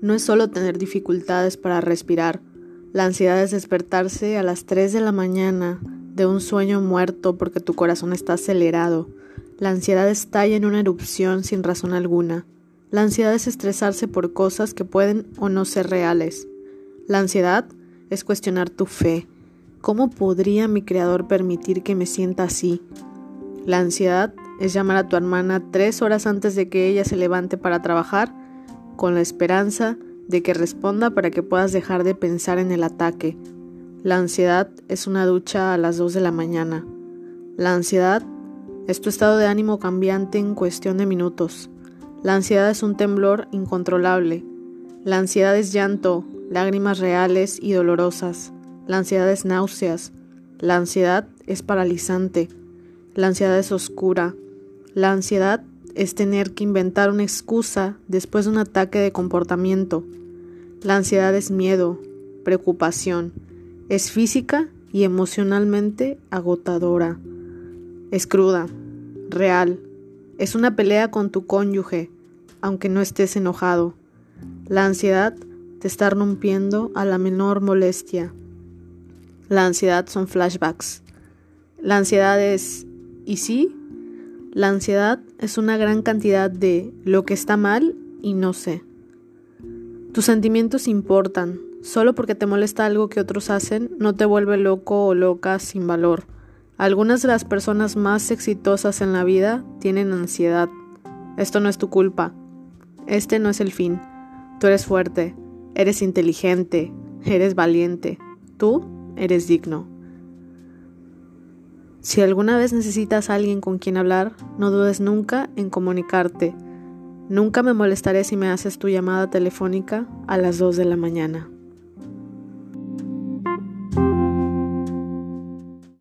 no es solo tener dificultades para respirar. La ansiedad es despertarse a las 3 de la mañana de un sueño muerto porque tu corazón está acelerado. La ansiedad estalla en una erupción sin razón alguna. La ansiedad es estresarse por cosas que pueden o no ser reales. La ansiedad es cuestionar tu fe. ¿Cómo podría mi creador permitir que me sienta así? La ansiedad es llamar a tu hermana tres horas antes de que ella se levante para trabajar con la esperanza de que responda para que puedas dejar de pensar en el ataque. La ansiedad es una ducha a las 2 de la mañana. La ansiedad es tu estado de ánimo cambiante en cuestión de minutos. La ansiedad es un temblor incontrolable. La ansiedad es llanto, lágrimas reales y dolorosas. La ansiedad es náuseas. La ansiedad es paralizante. La ansiedad es oscura. La ansiedad es tener que inventar una excusa después de un ataque de comportamiento. La ansiedad es miedo, preocupación, es física y emocionalmente agotadora. Es cruda, real, es una pelea con tu cónyuge, aunque no estés enojado. La ansiedad te está rompiendo a la menor molestia. La ansiedad son flashbacks. La ansiedad es, ¿y sí? La ansiedad es una gran cantidad de lo que está mal y no sé. Tus sentimientos importan. Solo porque te molesta algo que otros hacen, no te vuelve loco o loca sin valor. Algunas de las personas más exitosas en la vida tienen ansiedad. Esto no es tu culpa. Este no es el fin. Tú eres fuerte, eres inteligente, eres valiente. Tú eres digno. Si alguna vez necesitas a alguien con quien hablar, no dudes nunca en comunicarte. Nunca me molestaré si me haces tu llamada telefónica a las 2 de la mañana.